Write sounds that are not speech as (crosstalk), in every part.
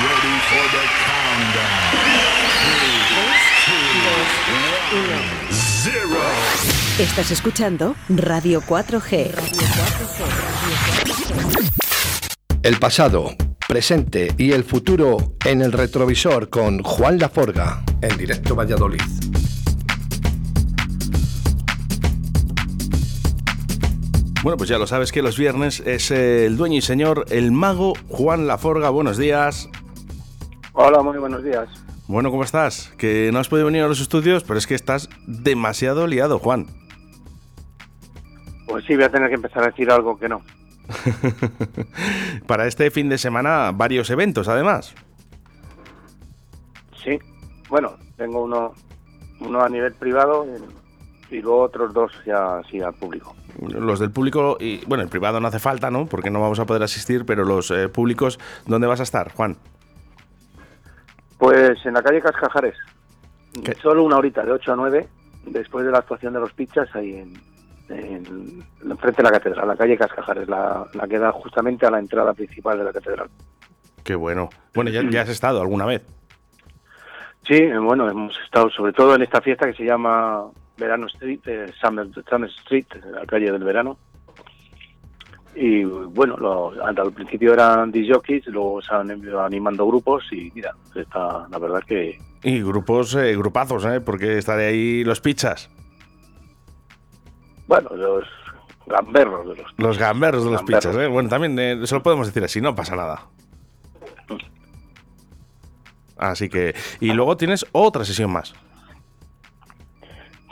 ready for the countdown. Three, two, one, zero. Estás escuchando Radio 4G. El pasado, presente y el futuro en el retrovisor con Juan Laforga, en directo Valladolid. Bueno, pues ya lo sabes que los viernes es eh, el dueño y señor, el mago Juan Laforga. Buenos días. Hola, muy buenos días. Bueno, ¿cómo estás? Que no has podido venir a los estudios, pero es que estás demasiado liado, Juan. Pues sí, voy a tener que empezar a decir algo que no. (laughs) Para este fin de semana, varios eventos, además. Sí, bueno, tengo uno, uno a nivel privado y luego otros dos ya así al público. Los del público, y bueno, el privado no hace falta, ¿no? Porque no vamos a poder asistir, pero los eh, públicos, ¿dónde vas a estar, Juan? Pues en la calle Cascajares. ¿Qué? Solo una horita, de 8 a 9, después de la actuación de los pichas, ahí en, en, frente de la catedral, la calle Cascajares, la, la que da justamente a la entrada principal de la catedral. Qué bueno. Bueno, ya, ya has estado alguna vez. Sí, bueno, hemos estado sobre todo en esta fiesta que se llama Verano Street, eh, Summer, Summer Street, la calle del verano. Y bueno, lo- al principio eran disjockeys, luego se han ido animando grupos y mira, está la verdad que Y grupos, eh, grupazos, ¿eh? Porque estaré ahí los pizzas, bueno, los gamberros de los los gamberros de los Gamberros. pizzas, ¿eh? Bueno, también eh, se lo podemos decir así, no pasa nada. Así que... Y luego tienes otra sesión más.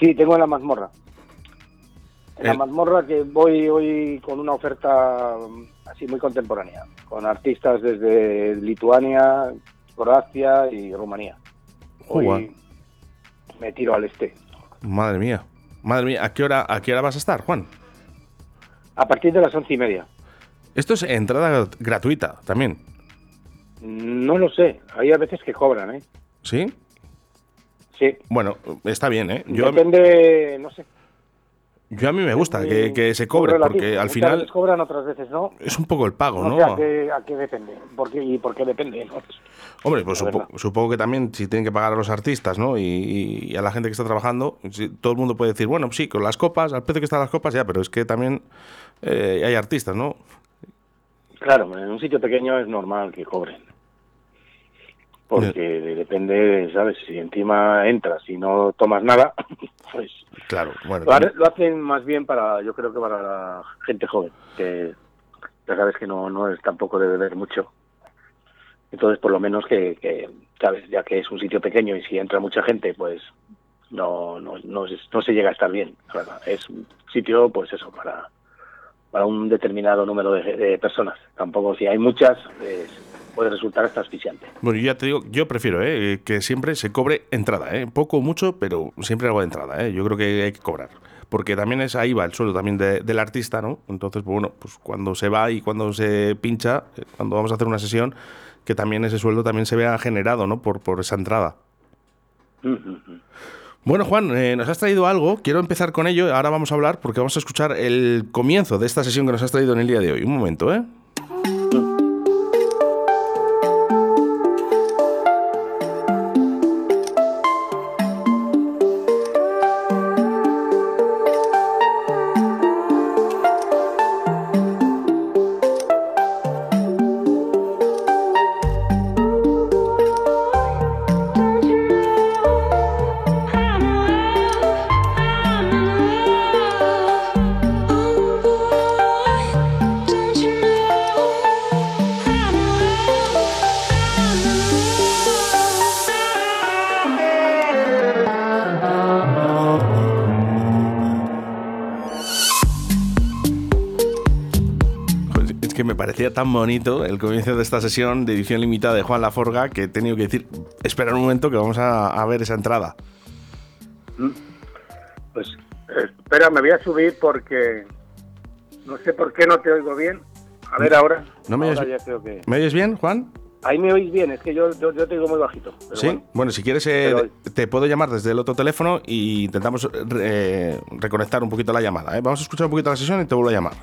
Sí, tengo en la mazmorra. En la El- mazmorra que voy hoy con una oferta mm, así muy contemporánea, con artistas desde Lituania, Croacia y Rumanía. Hoy me tiro al este. Madre mía. Madre mía, ¿a qué hora, a qué hora vas a estar, Juan? A partir de las once y media. Esto es entrada gratuita también, No lo sé, hay a veces que cobran, ¿eh? ¿sí? Sí. Bueno, está bien, ¿eh? Yo, Depende, no sé. Yo a mí me gusta que, que se cobre, porque al final veces cobran, otras veces no. es un poco el pago, No ¿no? sé a qué, a qué depende. ¿Por qué, ¿Y por qué depende? ¿no? Hombre, pues supo- supongo que también si tienen que pagar a los artistas, ¿no? Y, y a la gente que está trabajando, si- todo el mundo puede decir, bueno, sí, con las copas, al precio que están las copas, ya, pero es que también eh, hay artistas, ¿no? Claro, en un sitio pequeño es normal que cobren. Porque depende, ¿sabes? Si encima entras y no tomas nada, (laughs) pues Claro, bueno. lo, ha- lo hacen más bien para, yo creo que para la gente joven, que ya sabes que no, no es tampoco de beber mucho. Entonces, por lo menos que, que, ¿sabes? Ya que es un sitio pequeño y si entra mucha gente, pues no, no, no, se- no se llega a estar bien. Claro, Es un sitio, pues eso, para, para un determinado número de, de personas. Tampoco, si hay muchas, pues, puede resultar hasta asfixiante. Bueno, yo ya te digo, yo prefiero ¿eh? que siempre se cobre entrada, ¿eh? poco o mucho, pero siempre algo de entrada. ¿eh? Yo creo que hay que cobrar. Porque también es ahí va el sueldo también de- del artista, ¿no? Entonces, pues bueno, pues cuando se va y cuando se pincha, eh, cuando vamos a hacer una sesión, que también ese sueldo también se vea generado, ¿no? Por, por esa entrada. Bueno, Juan, nos has traído algo, quiero empezar con ello, ahora vamos a hablar porque vamos a escuchar el comienzo de esta sesión que nos has traído en el día de hoy. Un momento, ¿eh? Tan bonito el comienzo de esta sesión de edición limitada de Juan Laforga que he tenido que decir, espera un momento que vamos a, a ver esa entrada. Pues eh, espera, me voy a subir porque no sé por qué no te oigo bien. A ver ahora. ¿No me ahora oyes- ya creo que... ¿Me oyes bien, Juan? Ahí me oís bien, es que yo, yo, yo te digo muy bajito. sí. Bueno. bueno. si quieres, eh, te puedo llamar desde el otro teléfono y intentamos eh, reconectar un poquito la llamada. ¿eh? Vamos a escuchar un poquito la sesión y te vuelvo a llamar.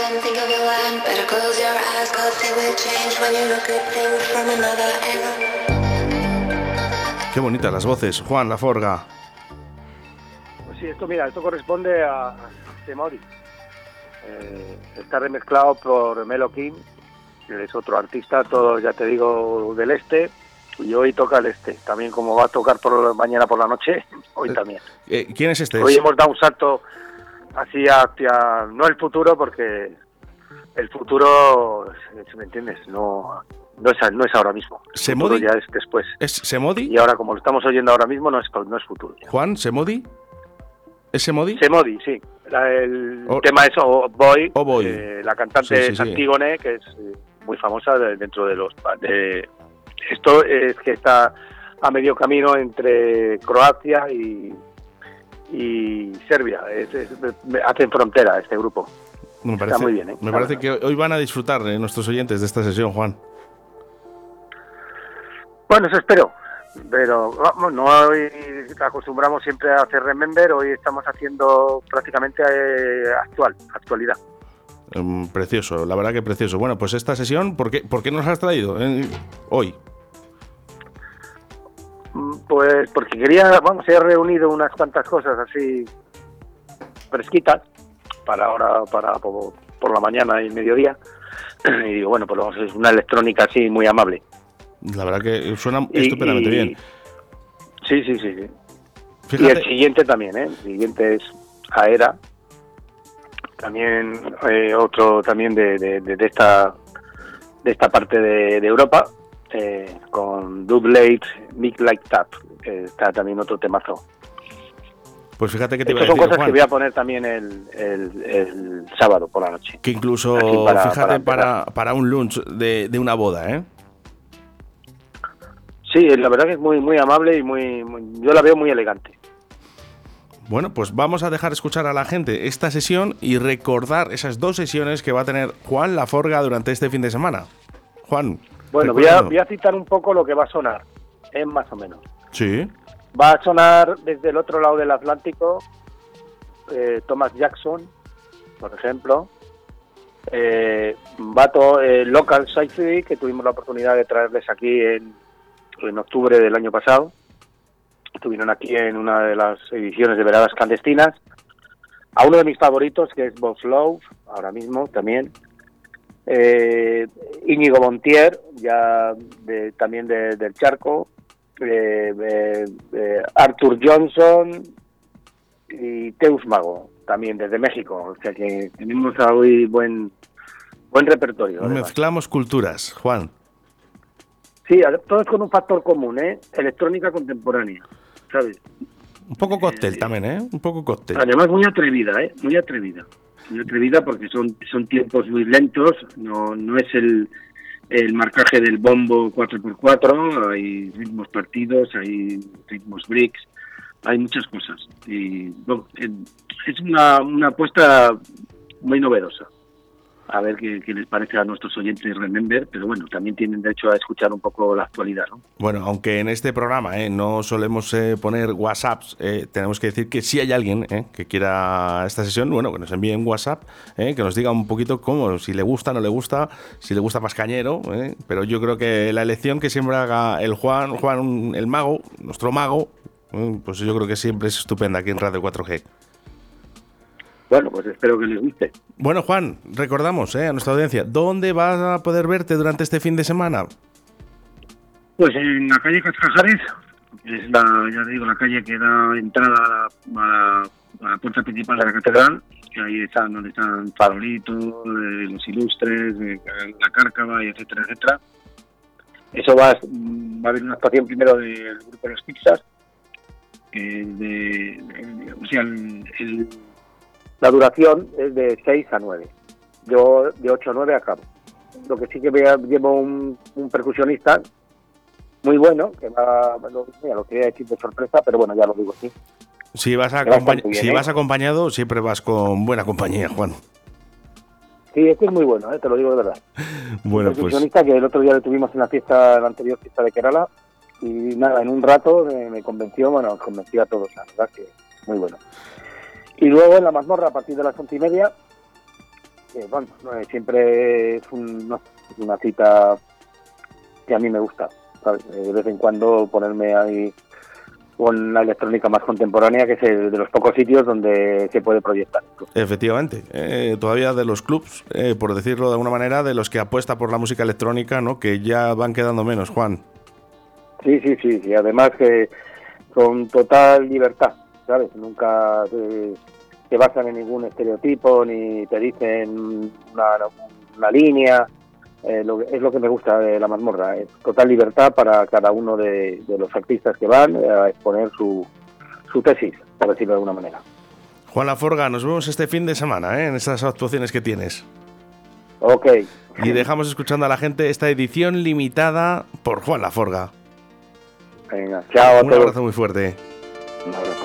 And think of your land. Better close your eyes, cause they will change when you look at things from another angle. Qué bonitas las voces. Juan Laforga. Pues sí, esto mira, esto corresponde a Temori. Eh, está remezclado por Melo King, que es otro artista, todo ya te digo del este, y hoy toca el este. También como va a tocar por mañana por la noche, hoy también. Eh, ¿Quién es este? Hoy hemos dado un salto así hacia, no el futuro, porque el futuro, si me entiendes, no, no, es, no es ahora mismo. El ¿Semodi? ya es después. ¿Es Semodi? Y ahora, como lo estamos oyendo ahora mismo, no es, no es futuro. ya. Juan, Semodi. ¿Es Semodi? Semodi, sí. La- el O- tema es O Boy, Oh Boy. eh, la cantante Sí, sí, es sí. Antígone, que es eh, muy famosa de- dentro de los... De, esto es que está a medio camino entre Croacia y, y Serbia. Es- es- hacen frontera este grupo. Me parece, muy bien, ¿eh? me parece que hoy van a disfrutar eh, nuestros oyentes de esta sesión, Juan. Bueno, eso espero. Pero vamos, no hoy acostumbramos siempre a hacer Remember, hoy estamos haciendo prácticamente eh, actual, actualidad. Mm, precioso, la verdad que precioso. Bueno, pues esta sesión, ¿por qué, por qué nos has traído hoy? Pues porque quería, vamos, he reunido unas cuantas cosas así fresquitas para ahora, para por, por la mañana y mediodía. (clears throat) Y digo, bueno, pues vamos, es una electrónica así muy amable. La verdad que suena Y- estupendamente y- bien. Sí, sí, sí, sí. Y el siguiente también, ¿eh? El siguiente es Aera. También eh, otro también de, de, de- de esta de esta parte de, de Europa eh, con Doublate, Mick Like Tap. que está también otro temazo. pues fíjate que te iba a son cosas Juan, que voy a poner también el, el, el sábado por la noche. que incluso, para- fíjate, para para, un lunch de, de una boda, ¿eh? Sí, la verdad que es muy muy amable y muy, muy- yo la veo muy elegante. Bueno, pues vamos a dejar escuchar a la gente esta sesión y recordar esas dos sesiones que va a tener Juan Laforga durante este fin de semana. Juan. Bueno, voy a, voy a citar un poco lo que va a sonar, es más o menos. Sí. Va a sonar desde el otro lado del Atlántico eh, Thomas Jackson, por ejemplo. Eh, eh, Local Sightseeing, que tuvimos la oportunidad de traerles aquí en, en octubre del año pasado. Estuvieron aquí en una de las ediciones de Veradas Clandestinas. A uno de mis favoritos, que es Boss Love, ahora mismo también. Eh, Íñigo Montier, ya de- también de- del Charco. Eh, eh, eh, Arthur Johnson y Teus Mago, también desde México. O sea que tenemos hoy buen, buen repertorio. además. Mezclamos culturas, Juan. Sí, todos con un factor común, ¿eh? Electrónica contemporánea, ¿sabes? Un poco cóctel también, ¿eh? Un poco cóctel. Además muy atrevida, ¿eh? Muy atrevida. Muy atrevida porque son, son tiempos muy lentos, no, no es el, el marcaje del bombo 4x4, hay ritmos partidos, hay ritmos bricks, hay muchas cosas. Y bueno, es una, una apuesta muy novedosa. A ver qué, les parece a nuestros oyentes Remember, pero bueno, también tienen derecho a escuchar un poco la actualidad, ¿no? Bueno, aunque en este programa ¿eh? no solemos eh, poner WhatsApps, eh, tenemos que decir que si hay alguien ¿eh? que quiera esta sesión, bueno, que nos envíe un WhatsApp, ¿eh? que nos diga un poquito cómo, si le gusta, no le gusta, si le gusta más cañero, ¿eh? pero yo creo que la elección que siempre haga el Juan, Juan el mago, nuestro mago, pues yo creo que siempre es estupenda aquí en Radio 4G. Bueno, pues espero que les guste. Bueno, Juan, recordamos ¿eh? a nuestra audiencia, ¿dónde vas a poder verte durante este fin de semana? Pues en la calle Cascajares, que es la, ya te digo, la calle que da entrada a la, a puerta principal de la catedral, que ahí están donde están Farolitos, eh, los ilustres, eh, la cárcava, y etcétera, etcétera. Eso va, a- va a haber una actuación primero del grupo Los Pizzas, que es de, de- o sea, el- el- la duración es de 6 a 9. Yo de 8 a 9 acabo. Lo que sí que vea- llevo un, un percusionista muy bueno, que va, mira, lo quería decir de sorpresa, pero bueno, ya lo digo así. Si vas, acompañ- bien, si ¿eh? vas acompañado, siempre vas con buena compañía, Juan. Sí, este es muy bueno, ¿eh? te lo digo de verdad. Bueno, pues percusionista que el otro día lo tuvimos en la fiesta, en la anterior fiesta de Kerala, y nada, en un rato me, me convenció, bueno, convenció a todos, la verdad que muy bueno. Y luego en la mazmorra, a partir de las once y media, eh, bueno, eh, siempre es, un- no, una cita que a mí me gusta, ¿sabes? Eh, de vez en cuando ponerme ahí con la electrónica más contemporánea, que es el de los pocos sitios donde se puede proyectar. efectivamente, eh, todavía de los clubs, eh, por decirlo de alguna manera, de los que apuesta por la música electrónica, ¿no? Que ya van quedando menos, Juan. Sí, sí, sí, y además que con total libertad, ¿sabes? Nunca se basan en ningún estereotipo ni te dicen una, una línea. Eh, lo es lo que me gusta de la mazmorra, es total libertad para cada uno de, de los artistas que van a exponer su, su tesis, por decirlo de alguna manera. Juan Laforga, nos vemos este fin de semana, ¿eh? En estas actuaciones que tienes. Ok, Y dejamos escuchando a la gente esta edición limitada por Juan Laforga. venga, chao a Un todos. abrazo muy fuerte. Un abrazo.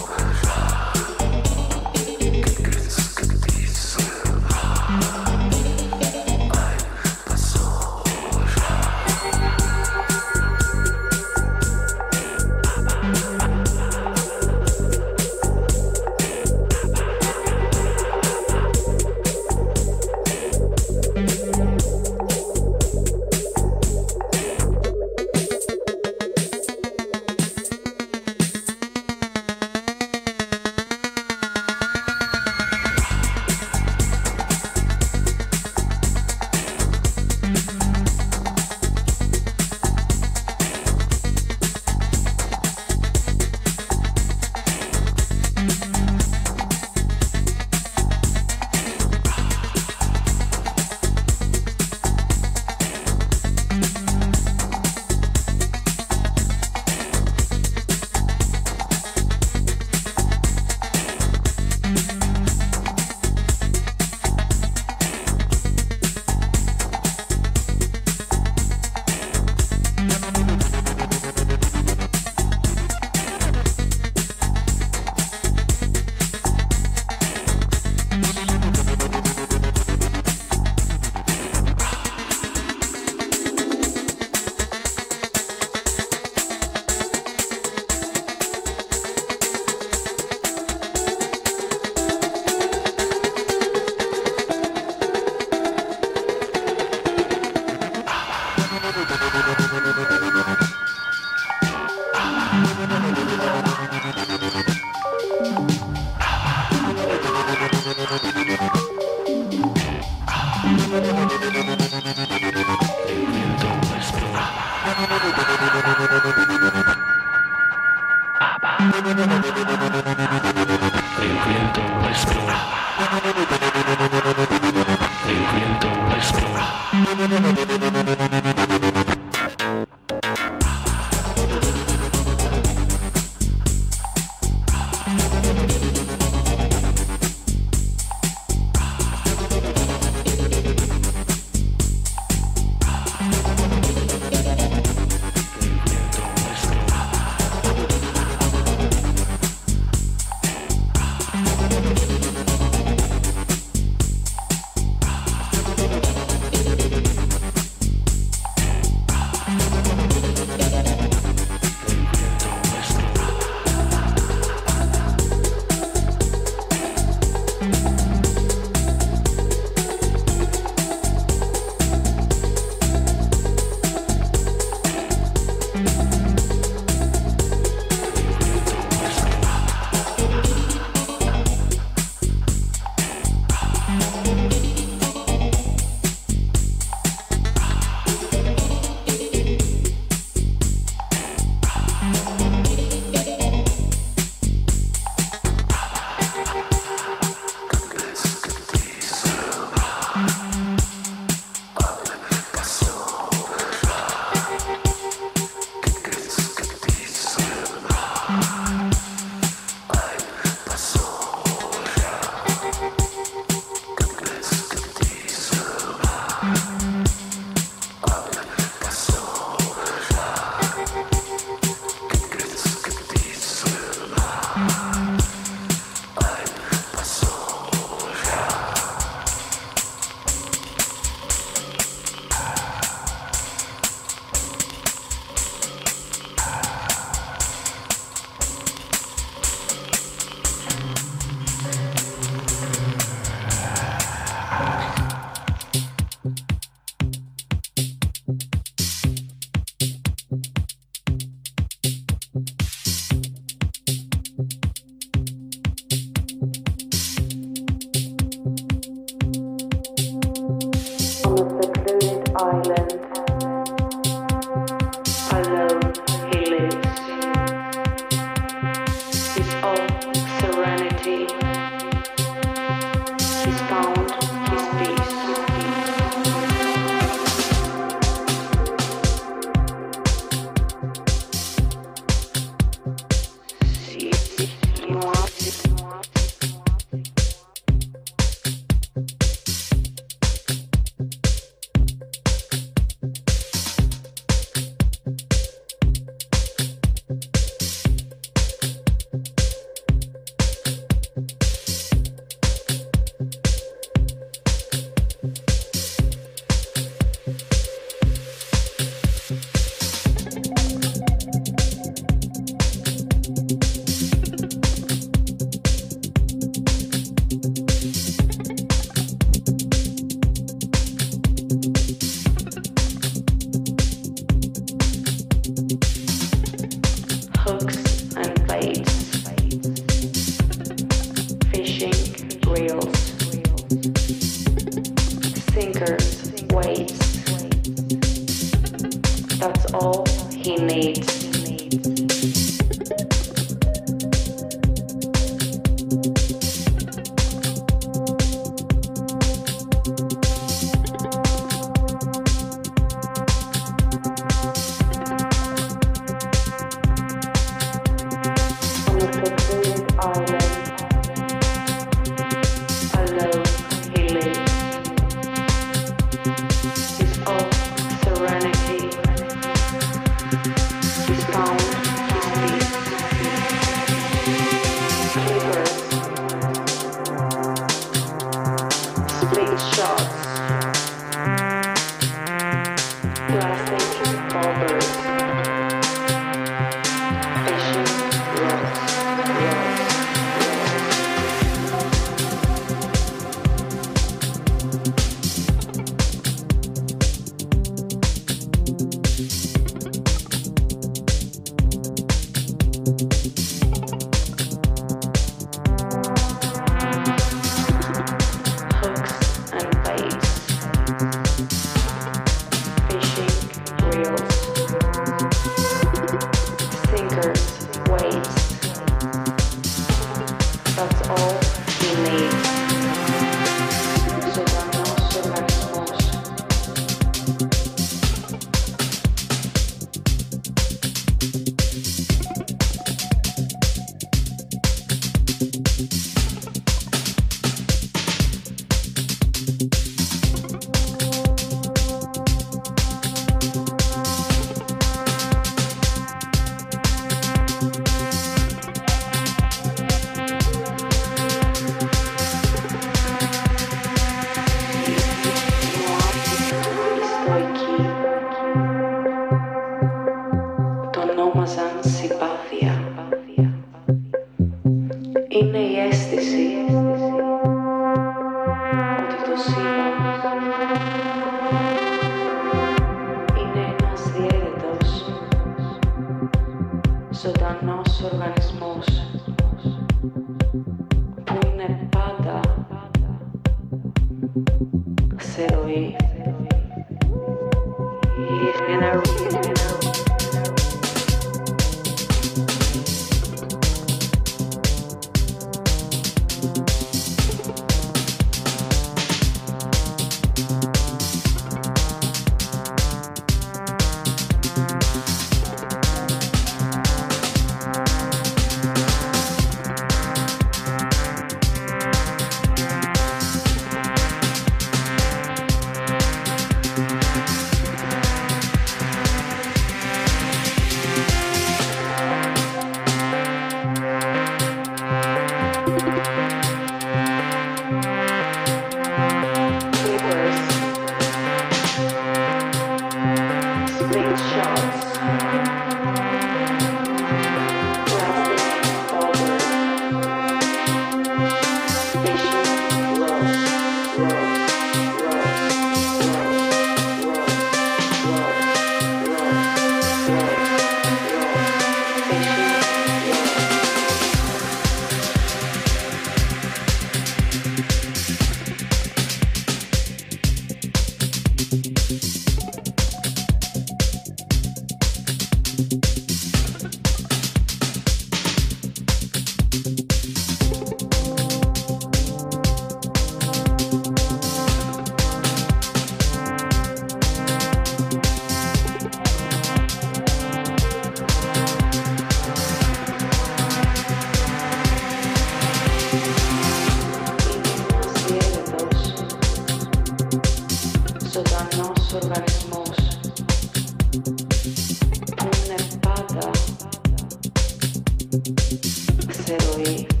Louis.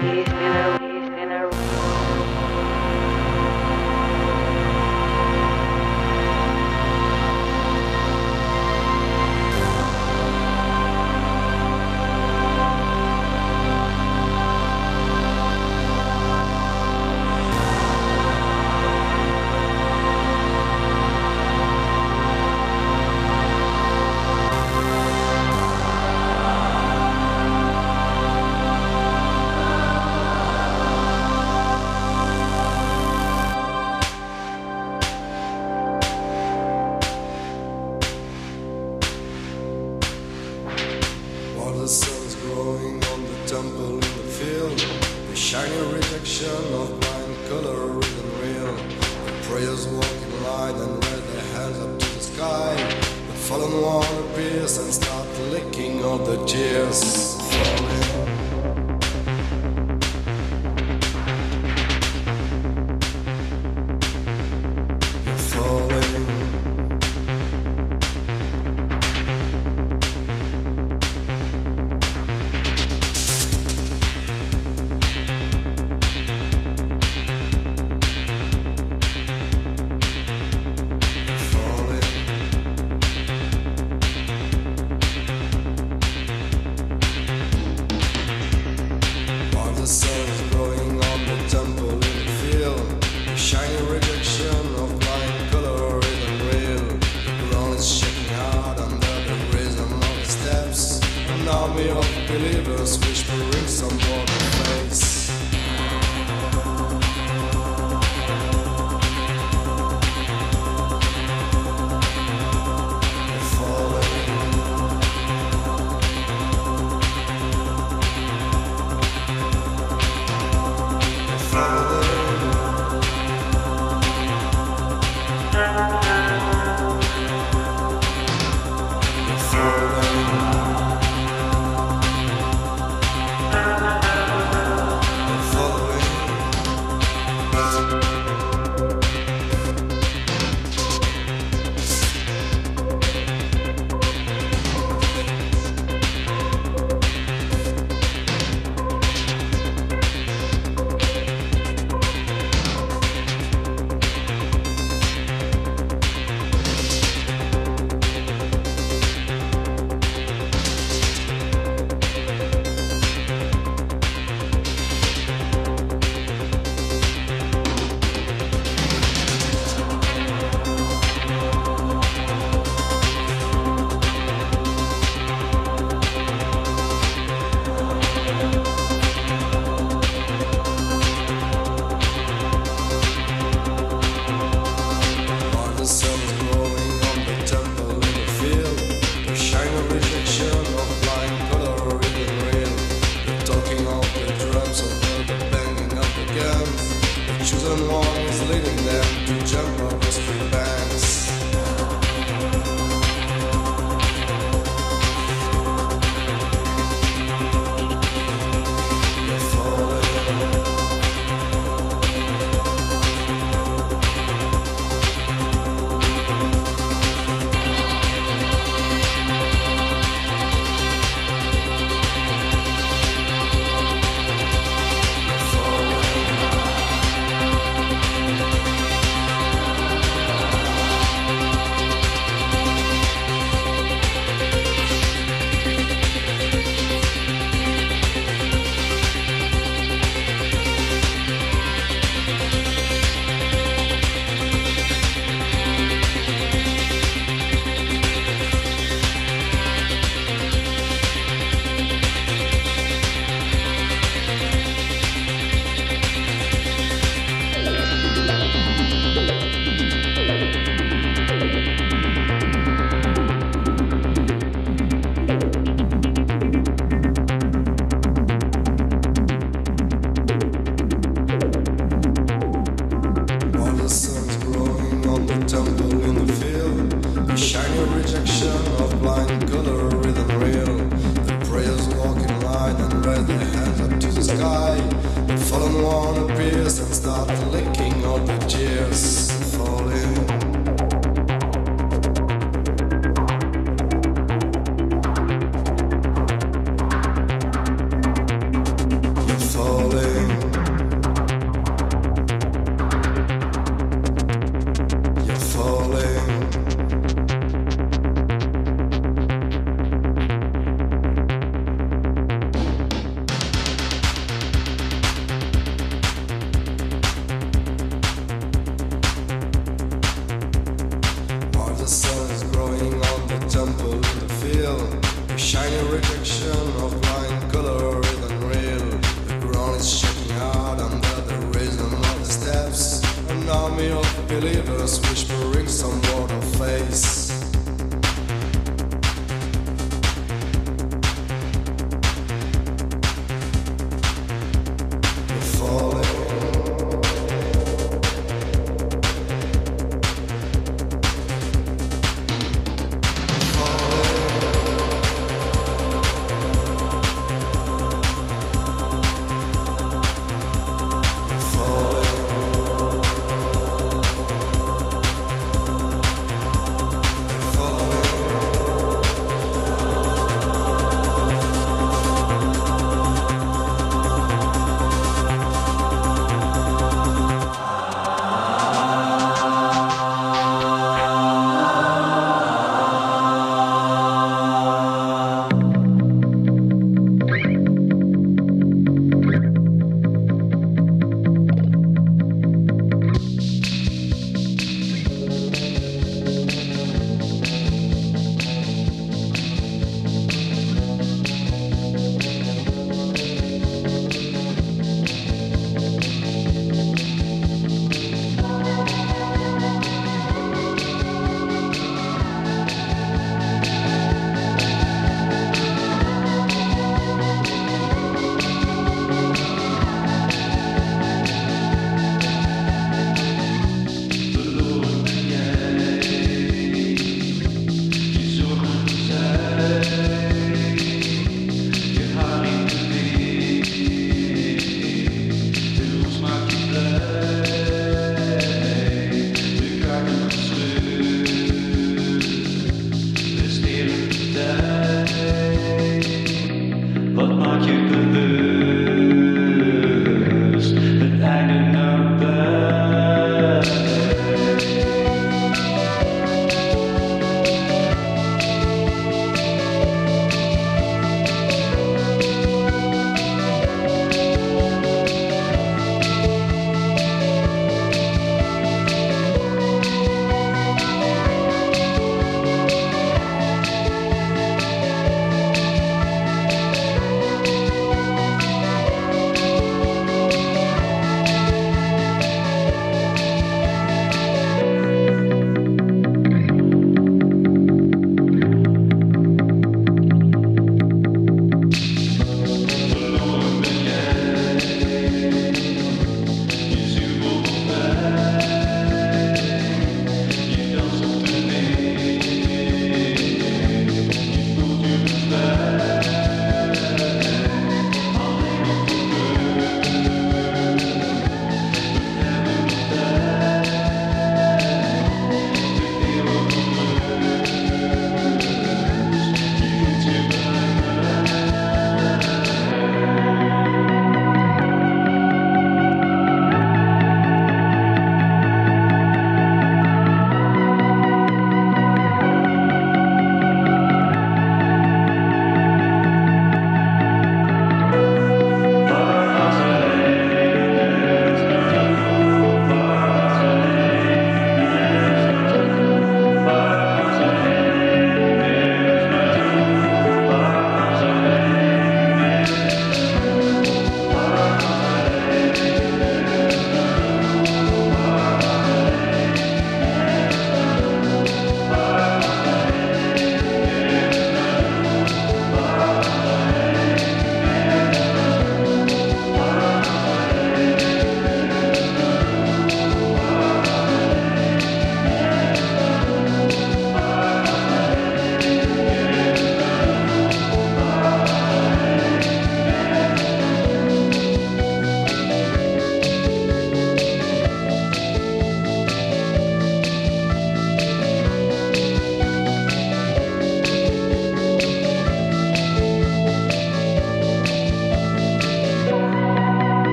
Yeah. you.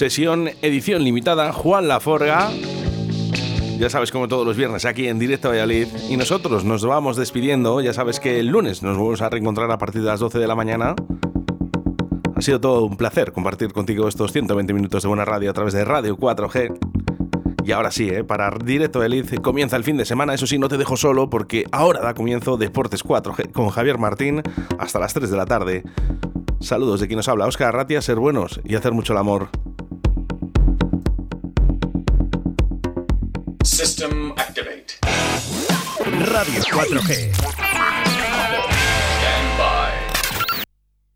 Sesión edición limitada, Juan Laforga. Ya sabes, como todos los viernes, aquí en Directo Valladolid. Y nosotros nos vamos despidiendo. Ya sabes que el lunes nos vamos a reencontrar a partir de las 12 de la mañana. Ha sido todo un placer compartir contigo estos 120 minutos de buena radio a través de Radio 4G. Y ahora sí, ¿eh? para Directo Elite comienza el fin de semana. Eso sí, no te dejo solo porque ahora da comienzo Deportes 4G con Javier Martín hasta las 3 de la tarde. Saludos de quien nos habla, Oscar Arratia, ser buenos y hacer mucho el amor. Radio 4G.